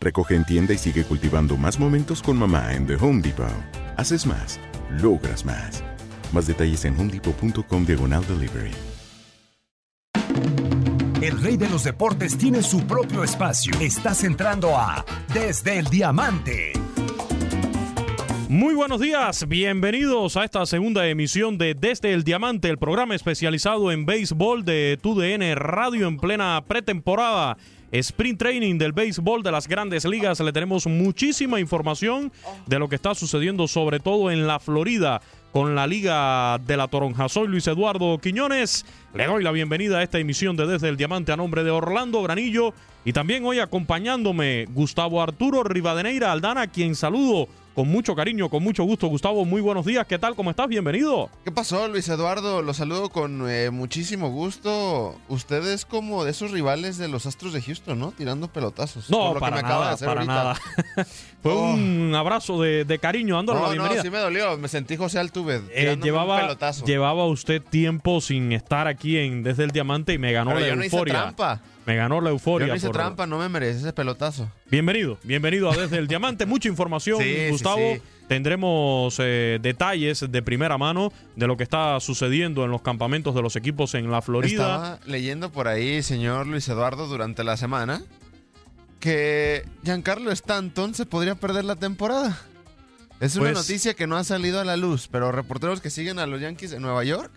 Recoge en tienda y sigue cultivando más momentos con mamá en The Home Depot. Haces más, logras más. Más detalles en homedepot.com diagonal delivery. El rey de los deportes tiene su propio espacio. Estás entrando a Desde el Diamante. Muy buenos días, bienvenidos a esta segunda emisión de Desde el Diamante, el programa especializado en béisbol de TUDN Radio en plena pretemporada. Sprint Training del béisbol de las grandes ligas. Le tenemos muchísima información de lo que está sucediendo, sobre todo en la Florida, con la Liga de la Toronja. Soy Luis Eduardo Quiñones. Le doy la bienvenida a esta emisión de Desde el Diamante a nombre de Orlando Granillo. Y también hoy acompañándome Gustavo Arturo Rivadeneira Aldana, quien saludo con mucho cariño, con mucho gusto. Gustavo, muy buenos días. ¿Qué tal? ¿Cómo estás? Bienvenido. ¿Qué pasó, Luis Eduardo? Los saludo con eh, muchísimo gusto. Usted es como de esos rivales de los Astros de Houston, ¿no? Tirando pelotazos. No, lo para que me acaba de nada, hacer para ahorita. nada. Fue Oh. un abrazo de, de cariño, dándole la No, no, bienvenida. sí me dolió. Me sentí José Altuve. Eh, tirándome un llevaba, pelotazo. llevaba usted tiempo sin estar aquí en Desde el Diamante y me ganó Pero la yo no hice euforia. trampa. Me ganó la Yo euforia. no hice por- trampa, no me mereces ese pelotazo. Bienvenido, bienvenido a Desde el Diamante. Mucha información, Sí, sí, Gustavo. sí. Tendremos eh, detalles de primera mano de lo que está sucediendo en los campamentos de los equipos en la Florida. Estaba leyendo por ahí, señor Luis Eduardo, durante la semana, que Giancarlo Stanton se podría perder la temporada. Es una Pues- noticia que no ha salido a la luz, pero reporteros que siguen a los Yankees de Nueva York,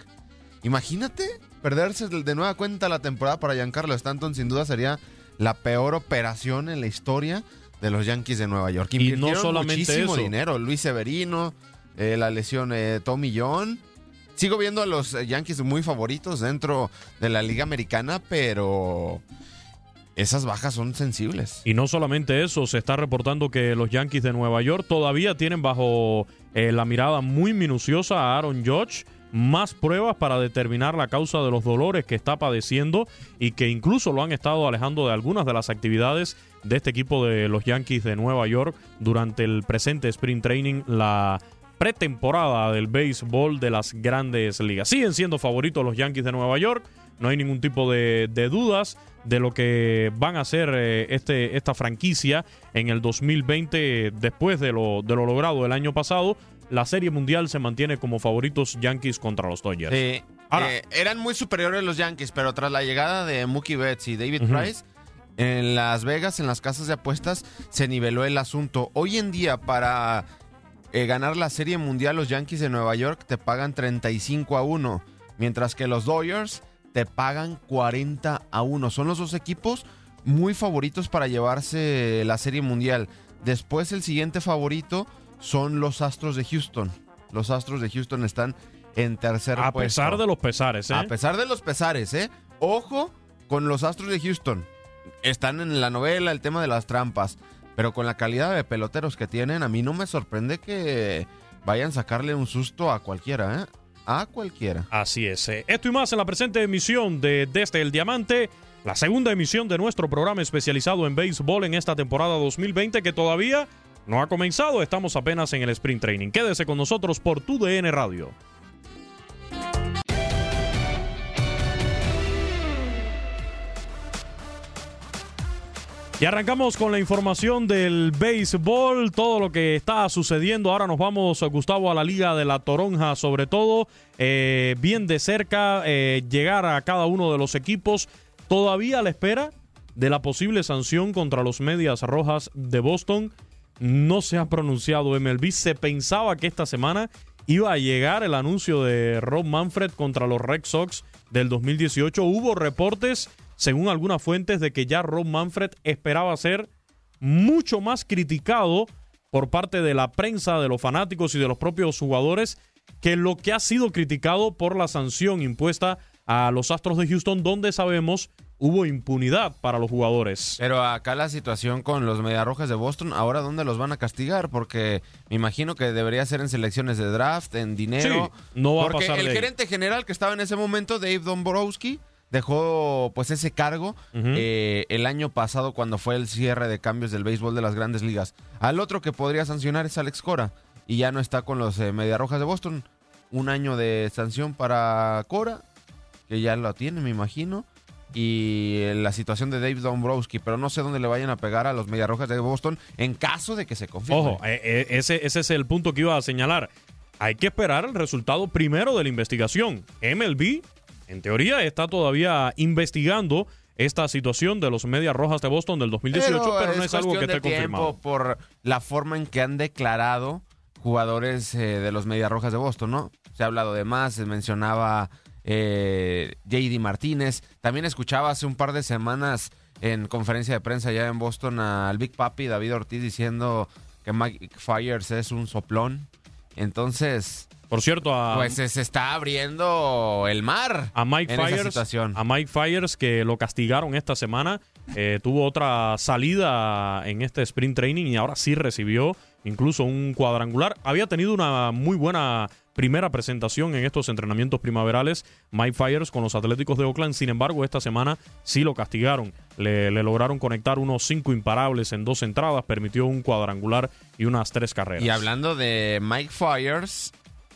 imagínate perderse de de nueva cuenta la temporada para Giancarlo Stanton, sin duda sería la peor operación en la historia de los Yankees de Nueva York. Y no solamente muchísimo eso. dinero. Luis Severino, eh, la lesión eh, Tommy John. Sigo viendo a los Yankees muy favoritos dentro de la Liga Americana, pero esas bajas son sensibles. Y no solamente eso, se está reportando que los Yankees de Nueva York todavía tienen bajo eh, la mirada muy minuciosa a Aaron Judge. Más pruebas para determinar la causa de los dolores que está padeciendo y que incluso lo han estado alejando de algunas de las actividades de este equipo de los Yankees de Nueva York durante el presente Sprint Training, la pretemporada del béisbol de las grandes ligas. Siguen siendo favoritos los Yankees de Nueva York, no hay ningún tipo de, dudas de lo que van a hacer eh, este, esta franquicia en el 2020 después de lo, de lo logrado el año pasado. La Serie Mundial se mantiene como favoritos Yankees contra los Dodgers. Sí, Ahora- eh, eran muy superiores los Yankees, pero tras la llegada de Mookie Betts y David. Price, en Las Vegas, en las casas de apuestas, se niveló el asunto. Hoy en día, para eh, ganar la Serie Mundial, los Yankees de Nueva York te pagan 35 a 1, mientras que los Dodgers te pagan 40 a 1. Son los dos equipos muy favoritos para llevarse la Serie Mundial. Después, el siguiente favorito son los Astros de Houston. Los Astros de Houston están en tercer A puesto. pesar de los pesares, ¿eh? A pesar de los pesares, ¿eh? Ojo con los Astros de Houston. Están en la novela el tema de las trampas. Pero con la calidad de peloteros que tienen, a mí no me sorprende que vayan a sacarle un susto a cualquiera, ¿eh? A cualquiera. Así es. eh. Esto y más en la presente emisión de Desde el Diamante, la segunda emisión de nuestro programa especializado en béisbol en esta temporada 2020 que todavía no ha comenzado. Estamos apenas en el sprint training. Quédese con nosotros por tu DN Radio. Y arrancamos con la información del béisbol, todo lo que está sucediendo. Ahora nos vamos, Gustavo, a la Liga de la Toronja, sobre todo, eh, bien de cerca, eh, llegar a cada uno de los equipos. Todavía a la espera de la posible sanción contra los Medias Rojas de Boston. No se ha pronunciado MLB. Se pensaba que esta semana iba a llegar el anuncio de Rob Manfred contra los Red Sox del 2018. Hubo reportes según algunas fuentes, de que ya Rob Manfred esperaba ser mucho más criticado por parte de la prensa, de los fanáticos y de los propios jugadores que lo que ha sido criticado por la sanción impuesta a los Astros de Houston, donde sabemos hubo impunidad para los jugadores. Pero acá la situación con los Mediarrojas de Boston, ahora dónde los van a castigar, porque me imagino que debería ser en selecciones de draft, en dinero. Sí, no va a porque pasar el de ahí. gerente general que estaba en ese momento, Dave Dombrowski, dejó pues ese cargo eh, el año pasado cuando fue el cierre de cambios del béisbol de las grandes ligas. Al otro que podría sancionar es Alex Cora y ya no está con los eh, Mediarrojas de Boston. Un año de sanción para Cora, que ya lo tiene, me imagino. Y la situación de Dave Dombrowski, pero no sé dónde le vayan a pegar a los Mediarrojas de Boston en caso de que se confirme. Ojo, eh, eh, ese, ese es el punto que iba a señalar. Hay que esperar el resultado primero de la investigación. MLB, en teoría, está todavía investigando esta situación de los Medias Rojas de Boston del 2018, pero, no es algo que esté confirmado. por la forma en que han declarado jugadores eh, de los Mediarrojas de Boston, ¿no? Se ha hablado de más, se mencionaba eh, JD Martínez. También escuchaba hace un par de semanas en conferencia de prensa ya en Boston al Big Papi David Ortiz diciendo que Mike Fires es un soplón. Entonces, Por cierto, a, pues se, está abriendo el mar a Mike en esa Fires, situación. a Mike Fires que lo castigaron esta semana, eh, tuvo otra salida en este sprint training y ahora sí recibió incluso un cuadrangular. Había tenido una muy buena primera presentación en estos entrenamientos primaverales Mike Fires con los Atléticos de Oakland. Sin embargo, esta semana sí lo castigaron. Le, lograron conectar unos cinco imparables en dos entradas, permitió un cuadrangular y unas tres carreras. Y hablando de Mike Fires,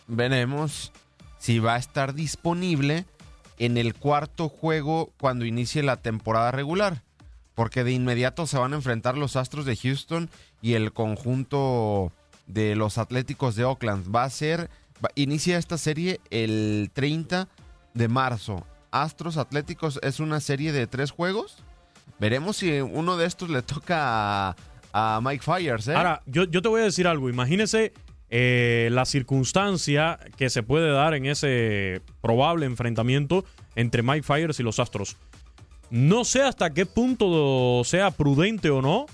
veremos si va a estar disponible en el cuarto juego cuando inicie la temporada regular. Porque de inmediato se van a enfrentar los Astros de Houston y el conjunto de los Atléticos de Oakland. Va a ser, inicia esta serie el 30 de marzo. Astros Atléticos es una serie de tres juegos. Veremos si uno de estos le toca a, Mike Fires. ¿eh? Ahora, yo, yo te voy a decir algo. Imagínese eh, la circunstancia que se puede dar en ese probable enfrentamiento entre Mike Fires y los Astros. No sé hasta qué punto sea prudente o no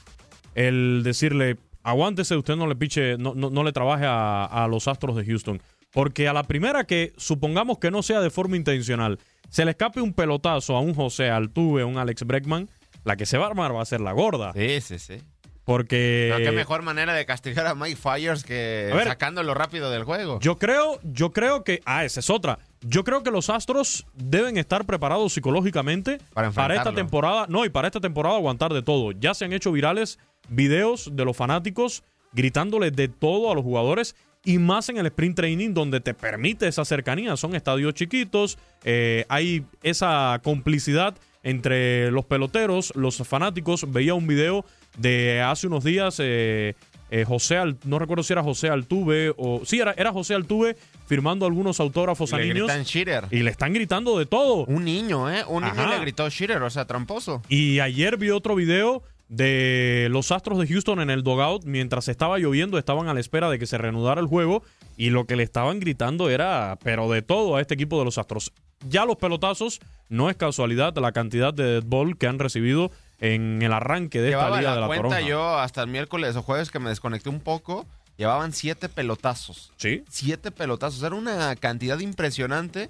el decirle, aguántese, usted no le piche, no, no, no le trabaje a, a los Astros de Houston. Porque a la primera que, supongamos que no sea de forma intencional, se le escape un pelotazo a un José Altuve, a un Alex Breckman, la que se va a armar va a ser la gorda. Sí, sí, sí. Porque... Pero qué mejor manera de castigar a Mike Fires que ver. sacándolo rápido del juego. Yo creo, yo creo que. Ah, esa es otra. Yo creo que los Astros deben estar preparados psicológicamente Para esta temporada. No, y para esta temporada aguantar de todo. Ya se han hecho virales videos de los fanáticos gritándoles de todo a los jugadores. Y más en el sprint training donde te permite esa cercanía. Son estadios chiquitos. eh, hay esa complicidad entre los peloteros, los fanáticos. Veía un video de hace unos días. eh, eh, José, Al- no recuerdo si era José Altuve o. Sí, era, era José Altuve firmando algunos autógrafos a le niños. gritan. Y le están gritando de todo. Un niño, ¿eh? Un niño le gritó Shitter, o sea, tramposo. Y ayer vi otro video de los Astros de Houston en el dogout mientras estaba lloviendo, estaban a la espera de que se reanudara el juego y lo que le estaban gritando era, pero de todo a este equipo de los Astros. Ya los pelotazos, no es casualidad la cantidad de dead ball que han recibido en el arranque de esta liga la de la cuenta yo hasta el miércoles o jueves que me desconecté un poco llevaban siete pelotazos. Sí. Siete pelotazos. Era una cantidad impresionante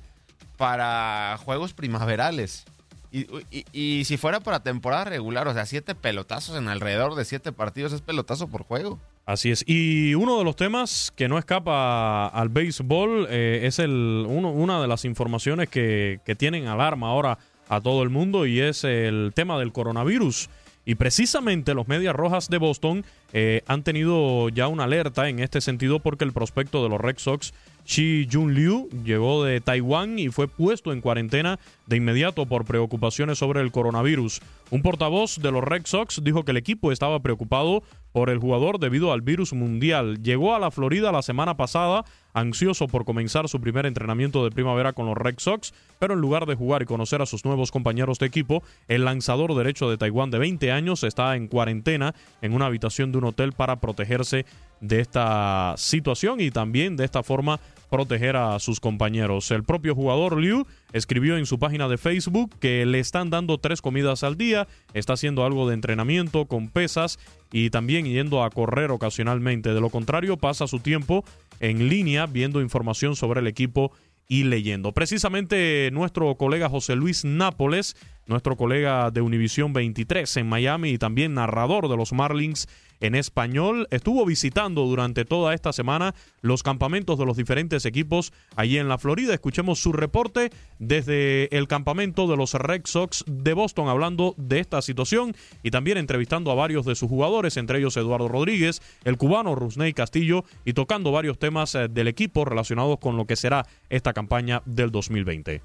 para juegos primaverales. Y, y- si fuera para temporada regular, o sea, siete pelotazos en alrededor de siete partidos es pelotazo por juego. Así es. Y uno de los temas que no escapa al béisbol eh, es el, uno- una de las informaciones que, que tienen alarma ahora a todo el mundo y es el tema del coronavirus. Y precisamente los Medias Rojas de Boston eh, han tenido ya una alerta en este sentido porque el prospecto de los Red Sox, Shi Jun Liu, llegó de Taiwán y fue puesto en cuarentena de inmediato por preocupaciones sobre el coronavirus. Un portavoz de los Red Sox dijo que el equipo estaba preocupado por el jugador debido al virus mundial. Llegó a la Florida la semana pasada, ansioso por comenzar su primer entrenamiento de primavera con los Red Sox, pero en lugar de jugar y conocer a sus nuevos compañeros de equipo, el lanzador derecho de Taiwán de 20 años está en cuarentena en una habitación de un hotel para protegerse de esta situación y también de esta forma proteger a sus compañeros. El propio jugador Liu escribió en su página de Facebook que le están dando tres comidas al día, está haciendo algo de entrenamiento con pesas y también yendo a correr ocasionalmente. De lo contrario, pasa su tiempo en línea viendo información sobre el equipo y leyendo. Precisamente nuestro colega José Luis Nápoles, nuestro colega de Univisión 23 en Miami y también narrador de los Marlins en español, estuvo visitando durante toda esta semana los campamentos de los diferentes equipos allí en la Florida. Escuchemos su reporte desde el campamento de los Red Sox de Boston hablando de esta situación y también entrevistando a varios de sus jugadores, entre ellos Eduardo Rodríguez, el cubano Rusney Castillo y tocando varios temas eh, del equipo relacionados con lo que será esta campaña del 2020.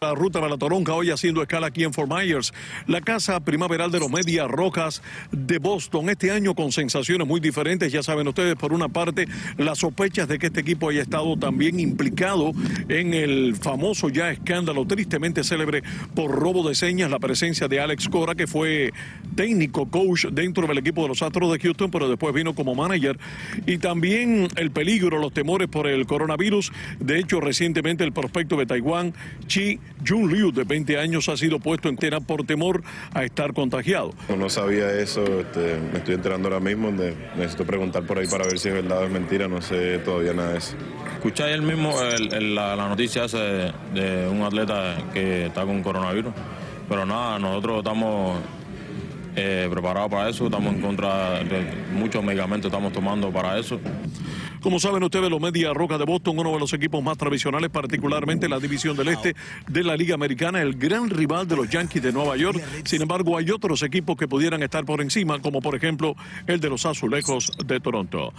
La ruta para la Toronja hoy haciendo escala aquí en Fort Myers, la casa primaveral de los Medias Rojas de Boston. Este año con sensaciones muy diferentes, ya saben ustedes, por una parte, las sospechas de que este equipo haya estado también implicado en el famoso ya escándalo tristemente célebre por robo de señas, la presencia de Alex Cora, que fue técnico, coach dentro del equipo de los Astros de Houston, pero después vino como manager. Y también el peligro, los temores por el coronavirus. De hecho, recientemente el prospecto de Taiwán, Chi Jun Liu, de 20 años, ha sido puesto en tela por temor a estar contagiado. No sabía eso, este, me estoy enterando ahora mismo, de- necesito preguntar por ahí para ver si es verdad o es mentira, no sé todavía nada de eso. Mismo el- el- la, la noticia de, de un atleta que está con coronavirus, pero nada, nosotros estamos eh, preparados para eso, estamos en contra de muchos medicamentos, estamos tomando para eso. Como saben ustedes, los Medias Rojas de Boston, uno de los equipos más tradicionales, particularmente en la división del este de la Liga Americana, el gran rival de los Yankees de Nueva York. Sin embargo, hay otros equipos que pudieran estar por encima, como por ejemplo el de los Azulejos de Toronto.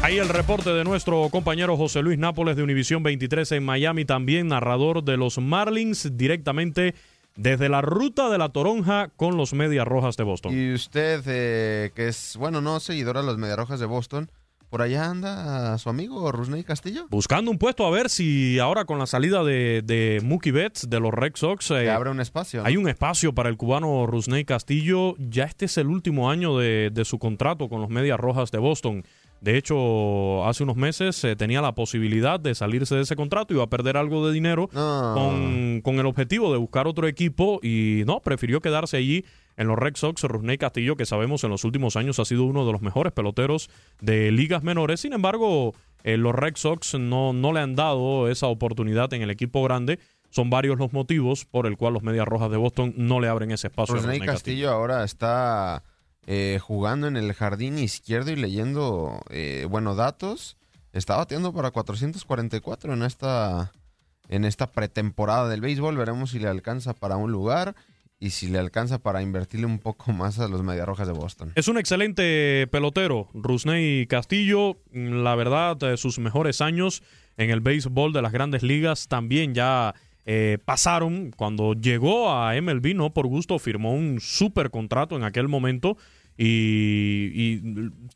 Ahí el reporte de nuestro compañero José Luis Nápoles de Univisión 23 en Miami, también narrador de los Marlins directamente desde la ruta de la Toronja con los Medias Rojas de Boston. Y usted, eh, que es, bueno, no seguidora de los Mediarrojas de Boston, ¿por allá anda su amigo Rusney Castillo? Buscando un puesto a ver si ahora con la salida de, de Mookie Betts de los Red Sox eh, abre un espacio. ¿no? hay un espacio para el cubano Rusney Castillo. Ya este es el último año de, de su contrato con los Medias Rojas de Boston. De hecho, hace unos meses eh, tenía la posibilidad de salirse de ese contrato, iba a perder algo de dinero No. con, con el objetivo de buscar otro equipo y no, prefirió quedarse allí en los Red Sox. Rusney Castillo, que sabemos en los últimos años ha sido uno de los mejores peloteros de ligas menores. Sin embargo, eh, los Red Sox no, no le han dado esa oportunidad en el equipo grande. Son varios los motivos por el cual los Medias Rojas de Boston no le abren ese espacio. Rusney Castillo ahora está eh, jugando en el jardín izquierdo y leyendo, eh, bueno, datos. Está bateando para 444 en esta, en esta pretemporada del béisbol. Veremos si le alcanza para un lugar y si le alcanza para invertirle un poco más a los Mediarrojas de Boston. Es un excelente pelotero, Rusney Castillo. La verdad, eh, sus mejores años en el béisbol de las grandes ligas también ya eh, pasaron. Cuando llegó a MLB, no por gusto, firmó un super contrato en aquel momento y,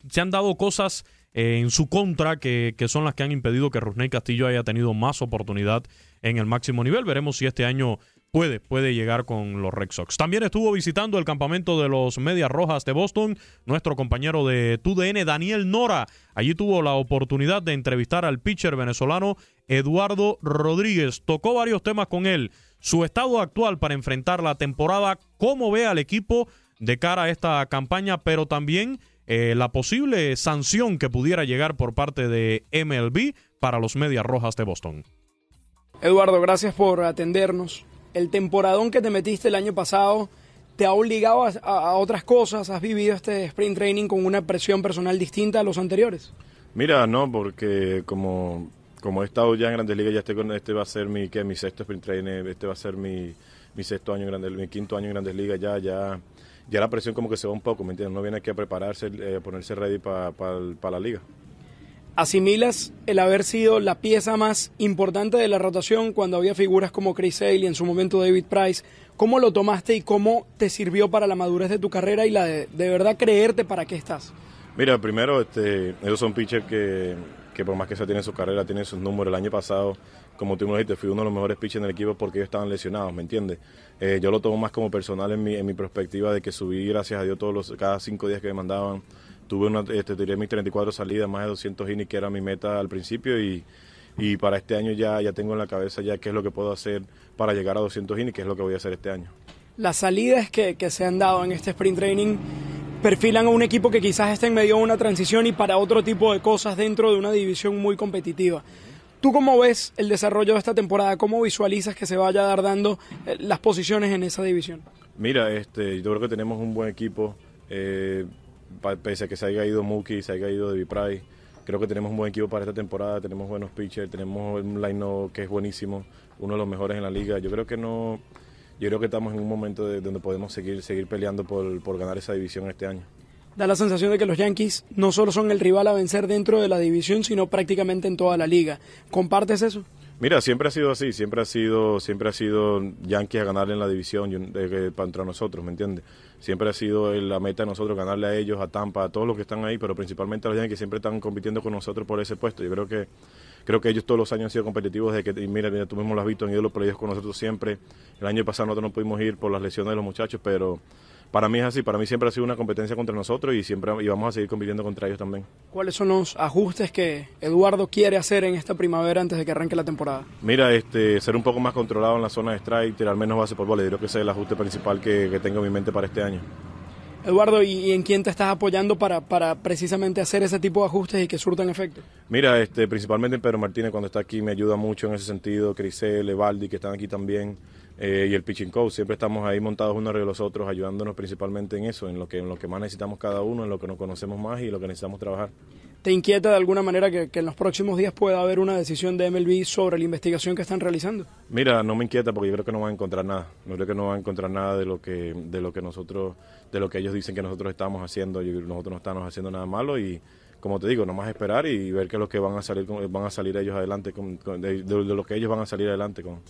se han dado cosas eh, en su contra que, que son las que han impedido que Rusney Castillo haya tenido más oportunidad en el máximo nivel. Veremos si este año puede, puede llegar con los Red Sox. También estuvo visitando el campamento de los Medias Rojas de Boston, nuestro compañero de TUDN, Daniel Nora. Allí tuvo la oportunidad de entrevistar al pitcher venezolano Eduardo Rodríguez. Tocó varios temas con él. Su estado actual para enfrentar la temporada, cómo ve al equipo de cara a esta campaña, pero también eh, la posible sanción que pudiera llegar por parte de MLB para los Medias Rojas de Boston. Eduardo, gracias por atendernos. El temporadón que te metiste el año pasado te ha obligado a, a otras cosas. ¿Has vivido este sprint training con una presión personal distinta a los anteriores? Mira, no, porque como, como he estado ya en Grandes Ligas, ya este, este va a ser mi, ¿qué? mi sexto sprint training, este va a ser mi, mi sexto año en Grandes mi quinto año en Grandes Ligas, ya, ya, ya la presión como que se va un poco, ¿me entiendes? No viene aquí a prepararse, eh, ponerse ready para la liga. ¿Asimilas el haber sido la pieza más importante de la rotación cuando había figuras como Chris Sale y en su momento David Price? ¿Cómo lo tomaste y cómo te sirvió para la madurez de tu carrera y la de, de verdad creerte para qué estás? Mira, primero, este, ellos son pitchers que, que por más que se tienen su carrera, tienen sus números. El año pasado, como tú me dijiste, fui uno de los mejores pitchers del equipo porque ellos estaban lesionados, ¿me entiendes? Eh, yo lo tomo más como personal en mi, en mi perspectiva de que subí, gracias a Dios, todos los, cada cinco días que me mandaban tuve una, este, tiré mis 34 salidas, más de 200 innings, que era mi meta al principio y, y para este año ya, ya tengo en la cabeza ya qué es lo que puedo hacer para llegar a 200 innings, qué es lo que voy a hacer este año. Las salidas que, que se han dado en este sprint training perfilan a un equipo que quizás esté en medio de una transición y para otro tipo de cosas dentro de una división muy competitiva. ¿Tú cómo ves el desarrollo de esta temporada? ¿Cómo visualizas que se vaya a dar dando eh, las posiciones en esa división? Mira, este, yo creo que tenemos un buen equipo. Eh, pese a que se haya ido Mookie, se haya ido David Price, creo que tenemos un buen equipo para esta temporada, tenemos buenos pitchers, tenemos un line que es buenísimo, uno de los mejores en la liga. Yo creo que no, yo creo que estamos en un momento de, donde podemos seguir, seguir peleando por, por ganar esa división este año. Da la sensación de que los Yankees no solo son el rival a vencer dentro de la división, sino prácticamente en toda la liga. ¿Compartes eso? Mira, siempre ha sido así, siempre ha sido, siempre ha sido Yankees a ganarle en la división de, para nosotros, ¿me entiendes? Siempre ha sido la meta de nosotros ganarle a ellos, a Tampa, a todos los que están ahí, pero principalmente a los Yankees siempre están compitiendo con nosotros por ese puesto. Yo creo que creo que ellos todos los años han sido competitivos de que y mira, mira, tú mismo lo has visto, han ido los ellos con nosotros siempre. El año pasado nosotros no pudimos ir por las lesiones de los muchachos, pero para mí es así, para mí siempre ha sido una competencia contra nosotros y siempre y vamos a seguir compitiendo contra ellos también. ¿Cuáles son los ajustes que Eduardo quiere hacer en esta primavera antes de que arranque la temporada? Mira, este, ser un poco más controlado en la zona de strike, tirar menos base por bola, creo que ese es el ajuste principal que, que tengo en mi mente para este año. Eduardo, ¿y en quién te estás apoyando para, para precisamente hacer ese tipo de ajustes y que surtan efecto? Mira, este, principalmente en Pedro Martínez cuando está aquí me ayuda mucho en ese sentido, Crisel, Evaldi que están aquí también, eh, y el pitching coach, siempre estamos ahí montados unos de los otros, ayudándonos principalmente en eso, en lo que, en lo que más necesitamos cada uno, en lo que nos conocemos más y lo que necesitamos trabajar. ¿Te inquieta de alguna manera que, en los próximos días pueda haber una decisión de MLB sobre la investigación que están realizando? Mira, no me inquieta porque yo creo que no van a encontrar nada. No creo que no van a encontrar nada de lo que de lo que nosotros de lo que ellos dicen que nosotros estamos haciendo. nosotros no estamos haciendo nada malo y como te digo, nomás esperar y ver qué es lo que van a salir van a salir ellos adelante con, de, de lo que ellos van a salir adelante con.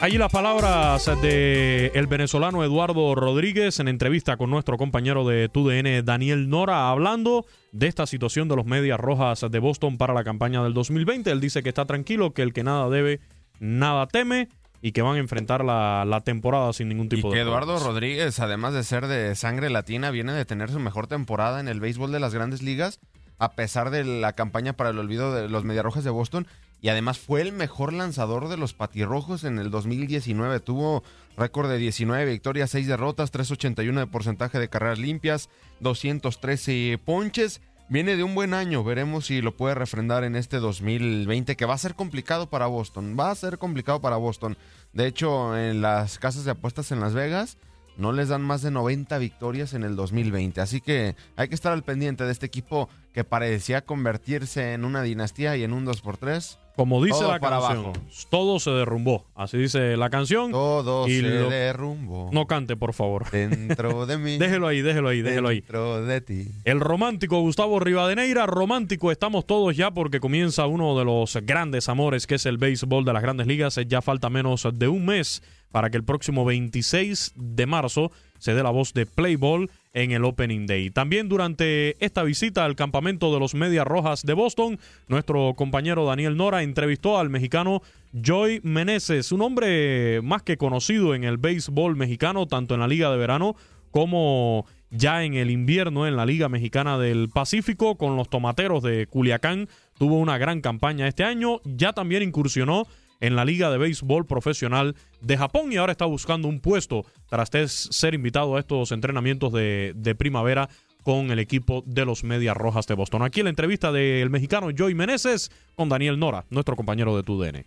Allí las palabras de el venezolano Eduardo Rodríguez en entrevista con nuestro compañero de TUDN Daniel Nora hablando de esta situación de los Medias Rojas de Boston para la campaña del 2020. Él dice que está tranquilo, que el que nada debe, nada teme y que van a enfrentar la, temporada sin ningún tipo y que Eduardo Rodríguez, además de ser de sangre latina, viene de tener su mejor temporada en el béisbol de las grandes ligas, a pesar de la campaña para el olvido de los Mediarrojas de Boston y además fue el mejor lanzador de los patirrojos en el 2019. Tuvo récord de 19 victorias, 6 derrotas, 381 de porcentaje de carreras limpias, 213 ponches. Viene de un buen año, veremos si lo puede refrendar en este 2020, que va a ser complicado para Boston, va a ser complicado para Boston. De hecho, en las casas de apuestas en Las Vegas no les dan más de 90 victorias en el 2020, así que hay que estar al pendiente de este equipo que parecía convertirse en una dinastía y en un 2x3 como dice la canción, todo se derrumbó. Así dice la canción. Todo se derrumbó. No cante, por favor. Dentro de mí. déjelo ahí, déjelo ahí, déjelo ahí. Dentro de ti. El romántico Gustavo Rivadeneira. Romántico estamos todos ya porque comienza uno de los grandes amores que es el béisbol de las grandes ligas. Ya falta menos de un mes para que el próximo 26 de marzo se dé la voz de Playball en el Opening Day. También durante esta visita al campamento de los Medias Rojas de Boston, nuestro compañero Daniel Nora entrevistó al mexicano Joy Meneses, un hombre más que conocido en el béisbol mexicano, tanto en la Liga de Verano como ya en el invierno en la Liga Mexicana del Pacífico con los Tomateros de Culiacán. Tuvo una gran campaña este año, ya también incursionó en la Liga de Béisbol Profesional de Japón y ahora está buscando un puesto tras ser invitado a estos entrenamientos de, primavera con el equipo de los Medias Rojas de Boston. Aquí la entrevista del mexicano Joey Meneses con Daniel Nora, nuestro compañero de TUDN.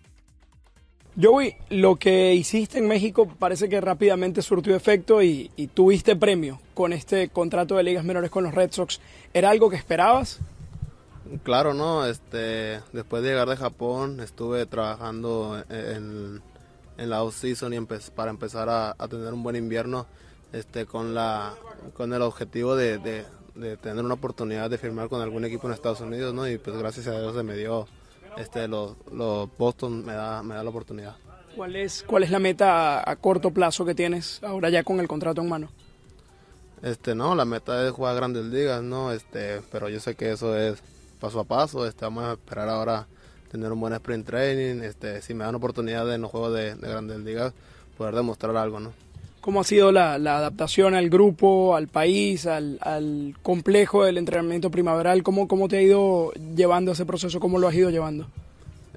Joey, lo que hiciste en México parece que rápidamente surtió efecto y, tuviste premio con este contrato de ligas menores con los Red Sox. ¿Era algo que esperabas? Claro, no. Este, después de llegar de Japón, estuve trabajando en, la off-season y para empezar a, tener un buen invierno este, con, la, con el objetivo de, tener una oportunidad de firmar con algún equipo en Estados Unidos, ¿no? Y pues gracias a Dios se me dio este, los, los Boston me da, me da la oportunidad. ¿Cuál es, ¿Cuál es la meta a, corto plazo que tienes ahora ya con el contrato en mano? Este, no, la meta es jugar grandes ligas, ¿no? Este, pero yo sé que eso es paso a paso, este, vamos a esperar ahora tener un buen sprint training, este, si me dan oportunidad en los juegos de, de grandes ligas, poder demostrar algo, ¿no? ¿Cómo ha sido la, adaptación al grupo, al país, al, complejo del entrenamiento primaveral? ¿Cómo, ¿Cómo te ha ido llevando ese proceso? ¿Cómo lo has ido llevando?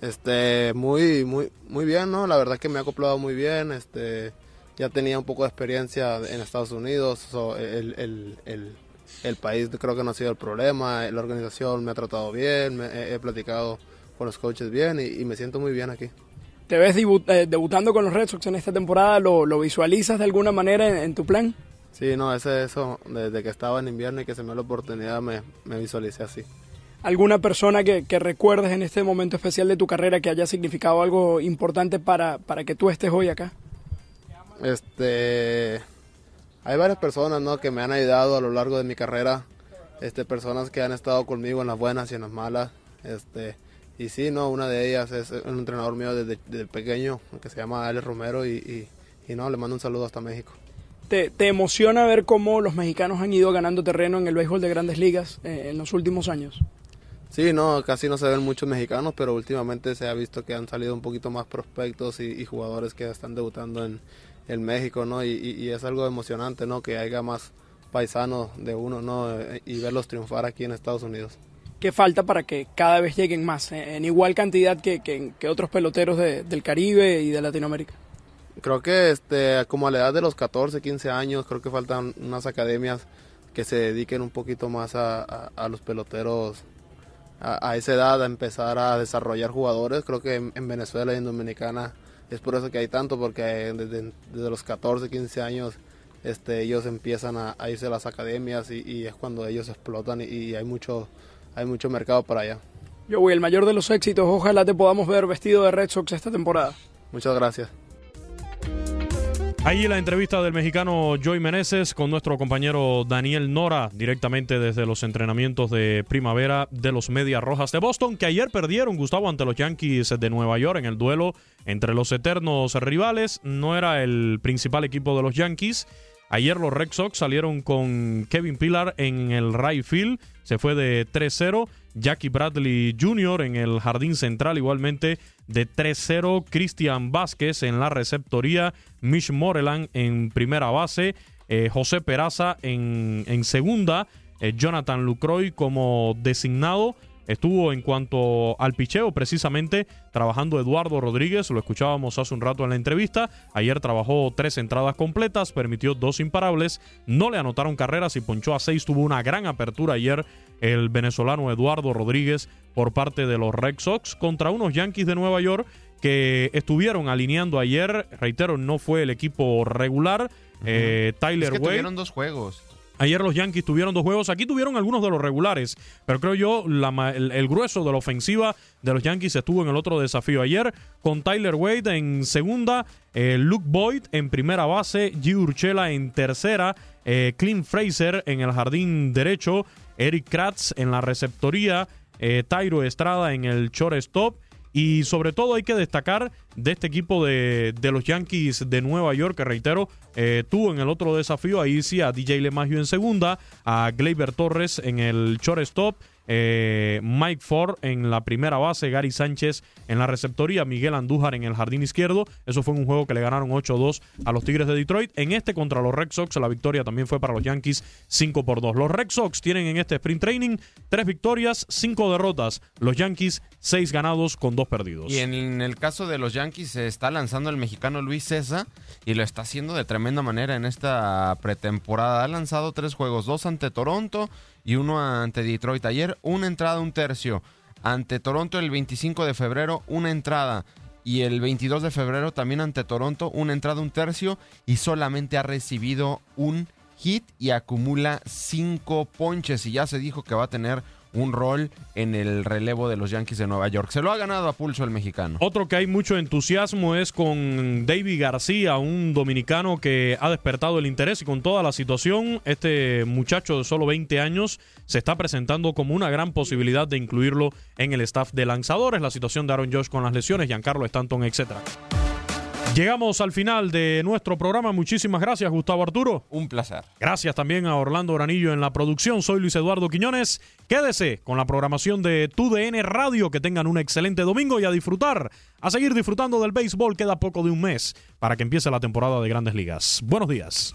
Este, muy, muy, muy bien, ¿no? La verdad que me ha acoplado muy bien. Este, ya tenía un poco de experiencia en Estados Unidos. el, país creo que no ha sido el problema. La organización me ha tratado bien. he, platicado con los coaches bien y me siento muy bien aquí. ¿Te ves eh, debutando con los Red Sox en esta temporada? ¿Lo, visualizas de alguna manera en, tu plan? Sí, no, ese eso, desde que estaba en invierno y que se me dio la oportunidad, me, me visualicé así. ¿Alguna persona que, recuerdes en este momento especial de tu carrera que haya significado algo importante para, para que tú estés hoy acá? Este, hay varias personas ¿no? que me han ayudado a lo largo de mi carrera, este, personas que han estado conmigo en las buenas y en las malas. Este, y sí, no, una de ellas es un entrenador mío desde, pequeño, que se llama Alex Romero, y, no, le mando un saludo hasta México. ¿Te, emociona ver cómo los mexicanos han ido ganando terreno en el béisbol de grandes ligas eh, en los últimos años? Sí, no, casi no se ven muchos mexicanos, pero últimamente se ha visto que han salido un poquito más prospectos y, jugadores que están debutando en, México, ¿no? Y, es algo emocionante, ¿no? Que haya más paisanos de uno, ¿no? Y verlos triunfar aquí en Estados Unidos. ¿Qué falta para que cada vez lleguen más, eh, en igual cantidad que, que, otros peloteros del Caribe y de Latinoamérica? Creo que este, como a la edad de los 14, 15 años, creo que faltan unas academias que se dediquen un poquito más a, los peloteros a, esa edad, a empezar a desarrollar jugadores. Creo que en, Venezuela y en Dominicana es por eso que hay tanto, porque desde, los 14, 15 años este, ellos empiezan a, irse a las academias y, es cuando ellos explotan y, y hay mucho hay mucho mercado para allá. Yo voy, el mayor de los éxitos. Ojalá te podamos ver vestido de Red Sox esta temporada. Muchas gracias. Ahí la entrevista del mexicano Joy Meneses con nuestro compañero Daniel Nora, directamente desde los entrenamientos de primavera de los Medias Rojas de Boston, que ayer perdieron, Gustavo, ante los Yankees de Nueva York en el duelo entre los eternos rivales. No era el principal equipo de los Yankees. Ayer los Red Sox salieron con Kevin Pillar en el right field, se fue de 3-0. Jackie Bradley Jr. en el jardín central, igualmente de 3-0. Cristian Vázquez en la receptoría. Mitch Moreland en primera base. Eh, José Peraza en, en segunda. Eh, Jonathan Lucroy como designado. Estuvo en cuanto al picheo, precisamente trabajando Eduardo Rodríguez, lo escuchábamos hace un rato en la entrevista. Ayer trabajó tres entradas completas, permitió dos imparables, no le anotaron carreras y ponchó a seis. Tuvo una gran apertura ayer el venezolano Eduardo Rodríguez por parte de los Red Sox contra unos Yankees de Nueva York que estuvieron alineando ayer. Reitero, no fue el equipo regular. Eh, Tyler es que Tuvieron dos juegos. Ayer los Yankees tuvieron dos juegos. Aquí tuvieron algunos de los regulares, pero creo yo el, grueso de la ofensiva de los Yankees estuvo en el otro desafío. Ayer con Tyler Wade en segunda, eh, Luke Boyd en primera base, G. Urchela en tercera, eh, Clint Fraser en el jardín derecho, Eric Kratz en la receptoría, eh, Tyro Estrada en el shortstop y sobre todo hay que destacar de este equipo de, los Yankees de Nueva York, que reitero, eh, tuvo en el otro desafío ahí sí a DJ LeMahieu en segunda, a Gleyber Torres en el shortstop, eh, Mike Ford en la primera base, Gary Sánchez en la receptoría, Miguel Andújar en el jardín izquierdo. Eso fue un juego que le ganaron 8-2 a los Tigres de Detroit. En este contra los Red Sox, la victoria también fue para los Yankees 5 por 2. Los Red Sox tienen en este sprint training tres victorias, cinco derrotas. Los Yankees, seis ganados con dos perdidos. Y en el caso de los Yankees se está lanzando el mexicano Luis César y lo está haciendo de tremenda manera en esta pretemporada. Ha lanzado tres juegos, dos ante Toronto y uno ante Detroit. Ayer una entrada, un tercio. Ante Toronto el 25 de febrero, una entrada. Y el 22 de febrero también ante Toronto, una entrada, un tercio. Y solamente ha recibido un hit y acumula cinco ponches. Y ya se dijo que va a tener un rol en el relevo de los Yankees de Nueva York. Se lo ha ganado a pulso el mexicano. Otro que hay mucho entusiasmo es con David García, un dominicano que ha despertado el interés y con toda la situación, este muchacho de solo 20 años se está presentando como una gran posibilidad de incluirlo en el staff de lanzadores. La situación de Aaron Josh con las lesiones, Giancarlo Stanton, etcétera. Llegamos al final de nuestro programa. Muchísimas gracias, Gustavo Arturo. Un placer. Gracias también a Orlando Granillo en la producción. Soy Luis Eduardo Quiñones. Quédese con la programación de TUDN Radio. Que tengan un excelente domingo y a disfrutar, a seguir disfrutando del béisbol. Queda poco de un mes para que empiece la temporada de grandes ligas. Buenos días.